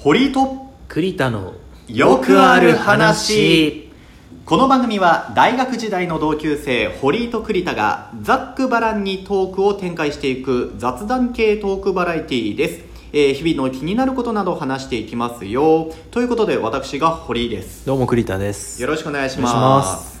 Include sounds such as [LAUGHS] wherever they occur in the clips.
堀井と栗田のよくある話。この番組は大学時代の同級生堀井と栗田がざっくばらんにトークを展開していく雑談系トークバラエティーです、えー日々の気になることなどを話していきますよ。ということで私が堀井です。どうも栗田です。よろしくお願いします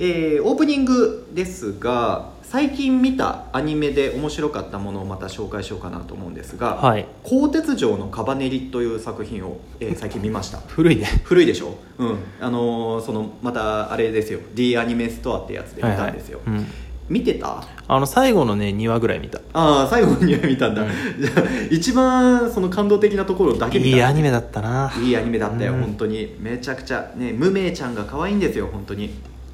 えーオープニングですが最近見たアニメで面白かったものをまた紹介しようかなと思うんですが「はい。鋼鉄城のカバネリ」という作品を、えー [LAUGHS] 最近見ました。古いね。古いでしょ？うん。あのーそのまたあれですよ。D アニメストアってやつで見たんですよ、はいはい。うん。見てた？あの最後のね2話ぐらい見た。ああ最後には見たんだ、うん。じゃあ一番その感動的なところだけ見た。いいアニメだったな。いいアニメだったよ、うん。本当に。めちゃくちゃ。ね無名ちゃんが可愛いんですよ本当に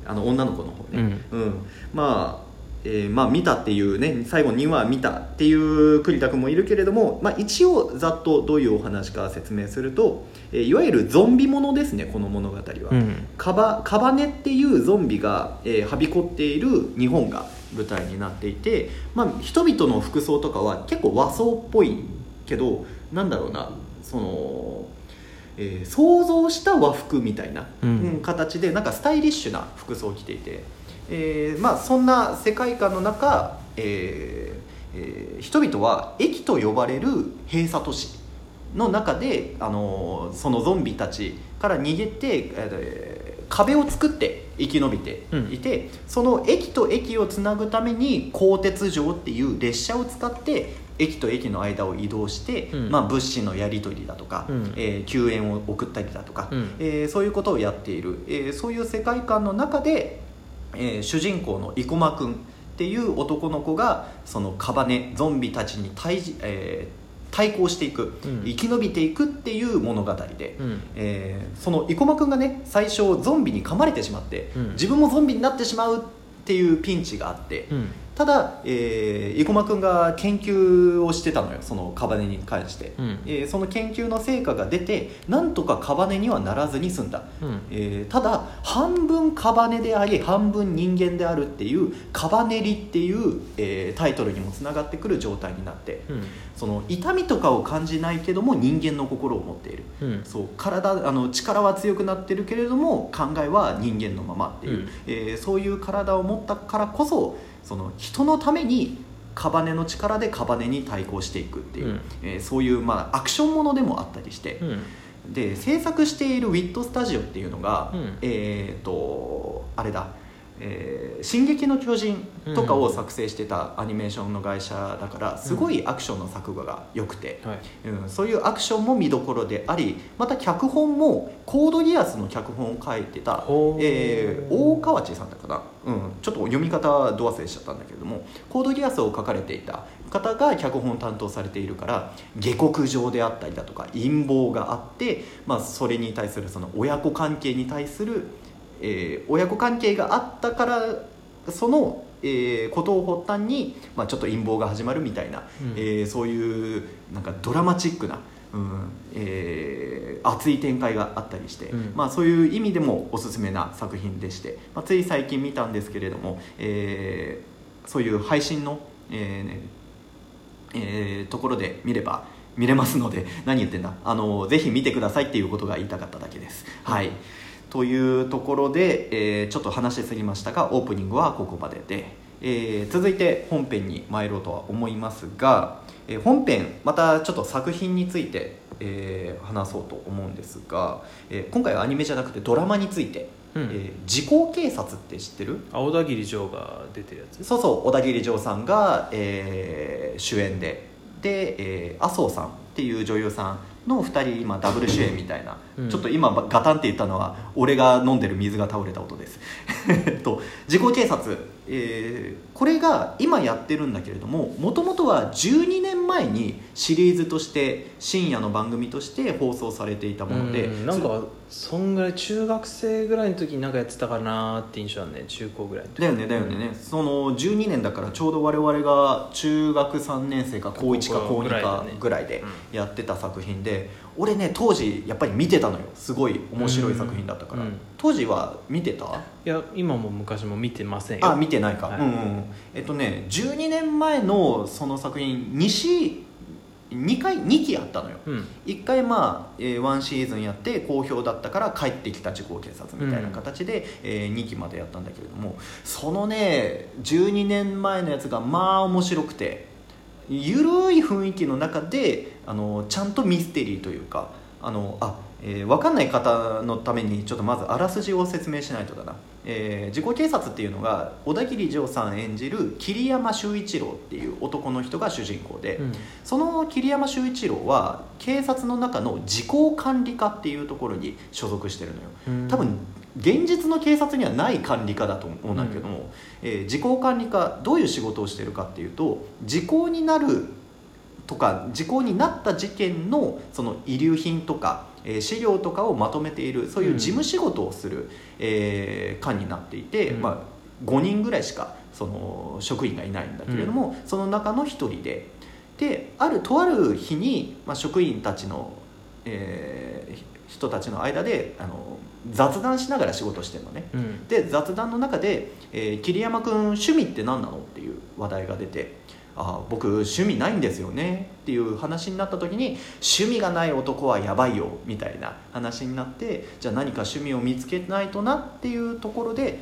あの女の子の方ね。うん、まあえーまあ見たっていうね最後には見たっていう栗田君もいるけれども、まあ、一応ざっとどういうお話か説明すると、えーいわゆるゾンビものですねこの物語は、うん。カバカバネっていうゾンビが、えーはびこっている日本が舞台になっていて、まあ、人々の服装とかは結構和装っぽいけどなんだろうなその、えー想像した和服みたいな、うん。うん形でなんかスタイリッシュな服装を着ていて、えーまあ、そんな世界観の中、えーえー人々は駅と呼ばれる閉鎖都市の中で、あのーそのゾンビたちから逃げて、えー壁を作って生き延びていて、その駅と駅をつなぐために鋼鉄城っていう列車を使って駅と駅の間を移動して、うん。まあ、物資のやり取りだとか、うん。えー救援を送ったりだとか、うん。えーそういうことをやっている、えーそういう世界観の中で、えー主人公の生駒君っていう男の子がそのカバネゾンビたちに対じ、えー対抗していく、うん。生き延びていくっていう物語で、うん。えーその生駒君がね最初ゾンビに噛まれてしまって、うん。自分もゾンビになってしまうっていうピンチがあって、うんただ、えー、生駒君が研究をしてたのよそのカバネに関して、うん。えーその研究の成果が出てなんとかカバネにはならずに済んだ、うん。えーただ半分カバネであり半分人間であるっていうカバネリっていう、えータイトルにもつながってくる状態になってうん。その痛みとかを感じないけども人間の心を持っている。うん。そう体あの力は強くなってるけれども考えは人間のままっていう、うん。えーそういう体を持ったからこそその人のためにカバネの力でカバネに対抗していくっていう、うん。えーそういう、まあ、アクションものでもあったりして、うん。で制作しているウィットスタジオっていうのが、うん。えっ、とあれだえー進撃の巨人」とかを作成してたアニメーションの会社だからすごいアクションの作画が良くて、はい。うん、そういうアクションも見どころでありまた脚本もコードギアスの脚本を書いてた、えー大河内さんだかな、うん、ちょっと読み方ど忘れしちゃったんだけれどもコードギアスを書かれていた方が脚本を担当されているから下克上であったりだとか陰謀があって、まあ、それに対するその親子関係に対する、えー親子関係があったからその、えーことを発端に、まあ、ちょっと陰謀が始まるみたいな、うん。えーそういうなんかドラマチックな、うんえー熱い展開があったりして、うん。まあ、そういう意味でもおすすめな作品でして、まあ、つい最近見たんですけれども、えーそういう配信の、えーねえーところで見れば見れますので何言ってんだ。あのぜひ見てくださいっていうことが言いたかっただけです。はいというところで、えーちょっと話しすぎましたがオープニングはここまでで、えー続いて本編に参ろうとは思いますが、えー本編またちょっと作品について、えー話そうと思うんですが、えー今回はアニメじゃなくてドラマについて「うん。えー時効警察」って知ってる？青田切城が出てるやつ。そうそう小田切丈さんが、えー主演で。で、えー麻生さんっていう女優さんの2人今ダブル主演みたいな、うん。ちょっと今ガタンって言ったのは俺が飲んでる水が倒れた音です。[LAUGHS] えっと時効警察、えーこれが今やってるんだけれどももともとは12年前にシリーズとして深夜の番組として放送されていたものでうんなんかそんぐらい中学生ぐらいの時になんかやってたかなーって印象あるね中高ぐらいだよねだよね。ね、その12年だからちょうど我々が中学3年生か高1か高2かぐらいでやってた作品で俺ね当時やっぱり見てたのよ。すごい面白い作品だったから、うんうん。当時は見てた？いや今も昔も見てませんよ。あ見てないか、はい。うんうん。えっとね12年前のその作品西、え2回2期あったのよ。うん。1回まあ、えー、1シーズンやって好評だったから帰ってきた時効警察みたいな形で、え2期までやったんだけれども。そのね12年前のやつがまあ面白くてゆるい雰囲気の中であのちゃんとミステリーというかあのあ、えー、分かんない方のためにちょっとまずあらすじを説明しないとだな、えー、自己警察っていうのが小田切丈さん演じる桐山修一郎っていう男の人が主人公で、うん。その桐山修一郎は警察の中の時効管理課っていうところに所属してるのよ。うん。多分現実の警察にはない管理課だと思うんだけども、えー時効管理課どういう仕事をしてるかっていうと時効になるとか時効になった事件のその遺留品とか、えー資料とかをまとめているそういう事務仕事をする、えー課になっていて、うん。まあ、5人ぐらいしかその職員がいないんだけれども、その中の1人で。であるとある日に、まあ、職員たちの、えー人たちの間であの雑談しながら仕事してるのねうんで雑談の中で「えー桐山君趣味って何なの?」っていう話題が出て「あー僕趣味ないんですよね」っていう話になった時に「趣味がない男はやばいよ」みたいな話になってじゃあ何か趣味を見つけないとなっていうところで、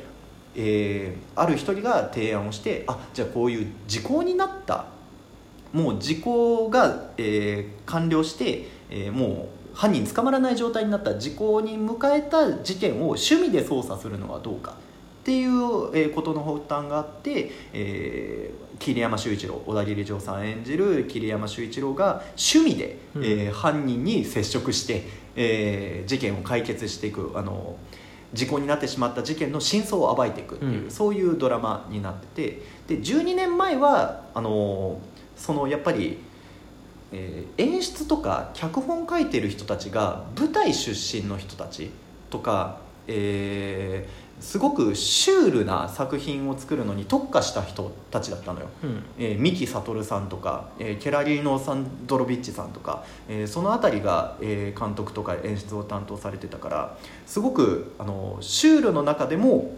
えーある一人が提案をしてあじゃあこういう時効になったもう時効が、えー完了して、えーもう犯人捕まらない状態になった時効に迎えた事件を趣味で捜査するのはどうかっていう、えーことの発端があって、えー桐山秀一郎小田切丈さん演じる桐山秀一郎が趣味で、うん。えー犯人に接触して、えー事件を解決していくあの時効になってしまった事件の真相を暴いていくっていう、うん。そういうドラマになっててで12年前はあのそのやっぱり、えー演出とか脚本書いてる人たちが舞台出身の人たちとか、えーすごくシュールな作品を作るのに特化した人たちだったのよ。うんえー三木悟さんとか、えーケラリーノ・サンドロビッチさんとか、えーその辺りが、えー監督とか演出を担当されてたからすごくあのシュールの中でも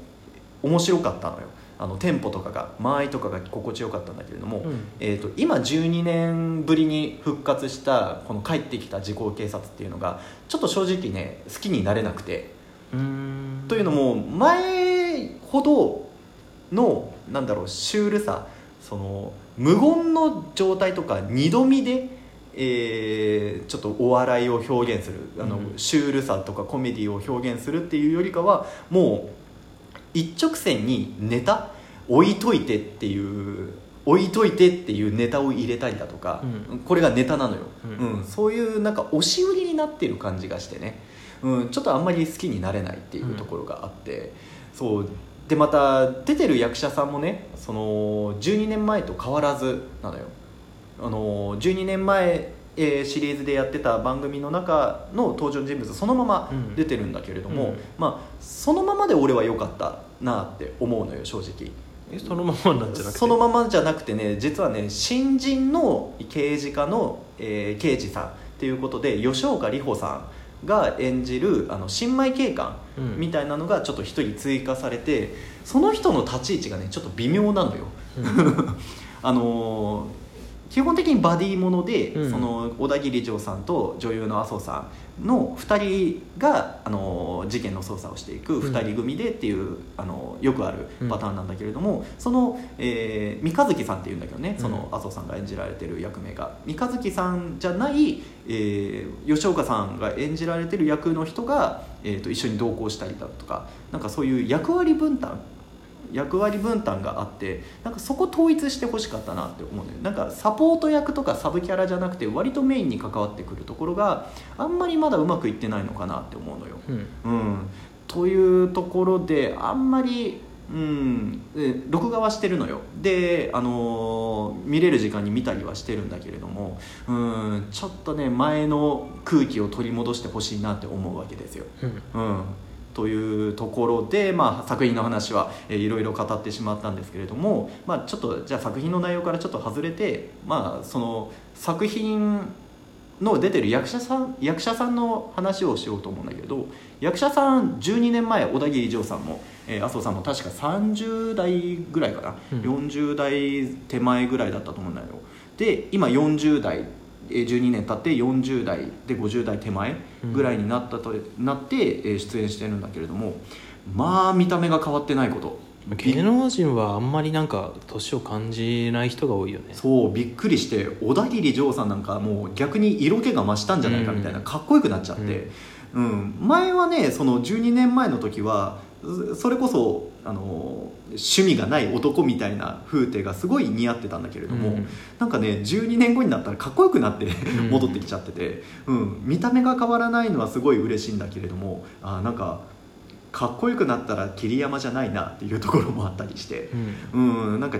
面白かったのよあのテンポとかが間合いとかが心地よかったんだけれども、うん。えー、と今12年ぶりに復活したこの帰ってきた時効警察っていうのがちょっと正直ね好きになれなくて。うん。というのも前ほどのなんだろうシュールさその無言の状態とか二度見で、えーちょっとお笑いを表現するあの、うん。シュールさとかコメディを表現するっていうよりかはもう一直線にネタ置いといてっていう置いといてっていうネタを入れたりだとか、うん。これがネタなのよ、うん。うん。そういうなんか押し売りになってる感じがしてね、うん、ちょっとあんまり好きになれないっていうところがあって、そう。でまた出てる役者さんもねその12年前と変わらずなのよ。あの12年前、えーシリーズでやってた番組の中の登場人物そのままうん。出てるんだけれども、うん。まあそのままで俺は良かったなって思うのよ正直。えそのままなんじゃなくて？そのままじゃなくてね実はね新人の刑事課の、えー刑事さんっていうことで吉岡里帆さんが演じるあの新米警官うん。みたいなのがちょっと一人追加されてその人の立ち位置がねちょっと微妙なのよ。うん。[LAUGHS] あのー基本的にバディもので、うん。その小田切丈さんと女優の麻生さんの2人が、あのー事件の捜査をしていくうん。2人組でっていう、あのーよくあるパターンなんだけれども、その、えー三日月さんっていうんだけどねそのうん麻生さんが演じられてる役名が。三日月さんじゃない、えー吉岡さんが演じられてる役の人が、えー、と一緒に同行したりだとかなんかそういう役割分担役割分担があってなんかそこ統一してほしかったなって思うのよ。なんかサポート役とかサブキャラじゃなくて割とメインに関わってくるところがあんまりまだうまくいってないのかなって思うのよ。うん。うん、というところであんまり、うん、え録画はしてるのよ。で、あのー見れる時間に見たりはしてるんだけれども、うん、ちょっとね前の空気を取り戻してほしいなって思うわけですよ。うん。うん、というところで、まあ、作品の話は、えーいろいろ語ってしまったんですけれども、まあ、ちょっとじゃあ作品の内容からちょっと外れて、まあ、その作品の出てる役者さん役者さんの話をしようと思うんだけど役者さん12年前小田切丈さんも、えー麻生さんも確か30代ぐらいかな、うん。40代手前ぐらいだったと思うんだよ。で今40代えー12年経って40代で50代手前ぐらいになったと、なって、えー出演してるんだけれどもまあ見た目が変わってないこと。芸能人はあんまりなんか年を感じない人が多いよね。そうびっくりして小田切丈さんなんかもう逆に色気が増したんじゃないかみたいな、うん。かっこよくなっちゃって、うん。前はねその12年前の時はそそれこそあの趣味がない男みたいな風景がすごい似合ってたんだけれども、うん。なんかね12年後になったらかっこよくなってん [LAUGHS] 戻ってきちゃってて、うん、見た目が変わらないのはすごい嬉しいんだけれどもあなんかかっこよくなったら桐山じゃないなっていうところもあったりして。うん。うん。なんか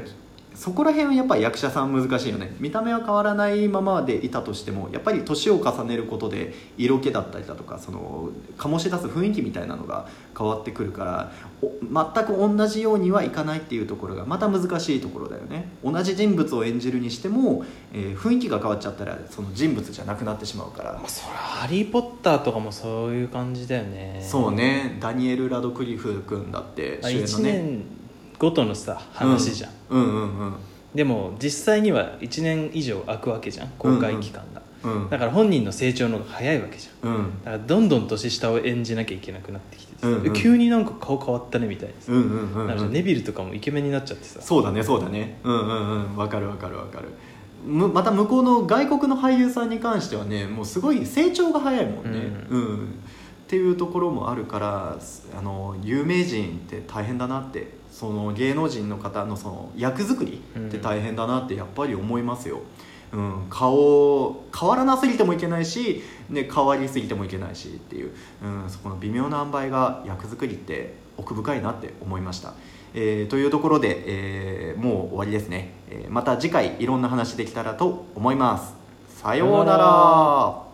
そこら辺はやっぱり役者さん難しいよね。見た目は変わらないままでいたとしてもやっぱり年を重ねることで色気だったりだとかその醸し出す雰囲気みたいなのが変わってくるからお全く同じようにはいかないっていうところがまた難しいところだよね。同じ人物を演じるにしても、えー雰囲気が変わっちゃったらその人物じゃなくなってしまうから。まあ、そりゃハリー・ポッターとかもそういう感じだよね。そうね。ダニエル・ラドクリフ君だってあ1主演のね。年ごとのさ話じゃん、うんうんうん。でも実際には1年以上空くわけじゃん公開期間が、うんうんだから本人の成長の方が早いわけじゃん。うん。だからどんどん年下を演じなきゃいけなくなってきてさ、うんうん。急になんか顔変わったねみたいなさ、うんうんうんうん。なんかネビルとかもイケメンになっちゃってさ。そうだねそうだね。うんうんうん。わかるわかるわかる。むまた向こうの外国の俳優さんに関してはねもうすごい成長が早いもんね。ううん、っていうところもあるからあの有名人って大変だなってその芸能人の方のその役作りって大変だなってやっぱり思いますよ、うん、顔変わらなすぎてもいけないし、ね、変わりすぎてもいけないしっていう、うん、そこの微妙な塩梅が役作りって奥深いなって思いました、えーというところで、えーもう終わりですね、えーまた次回いろんな話できたらと思います。さようなさようなら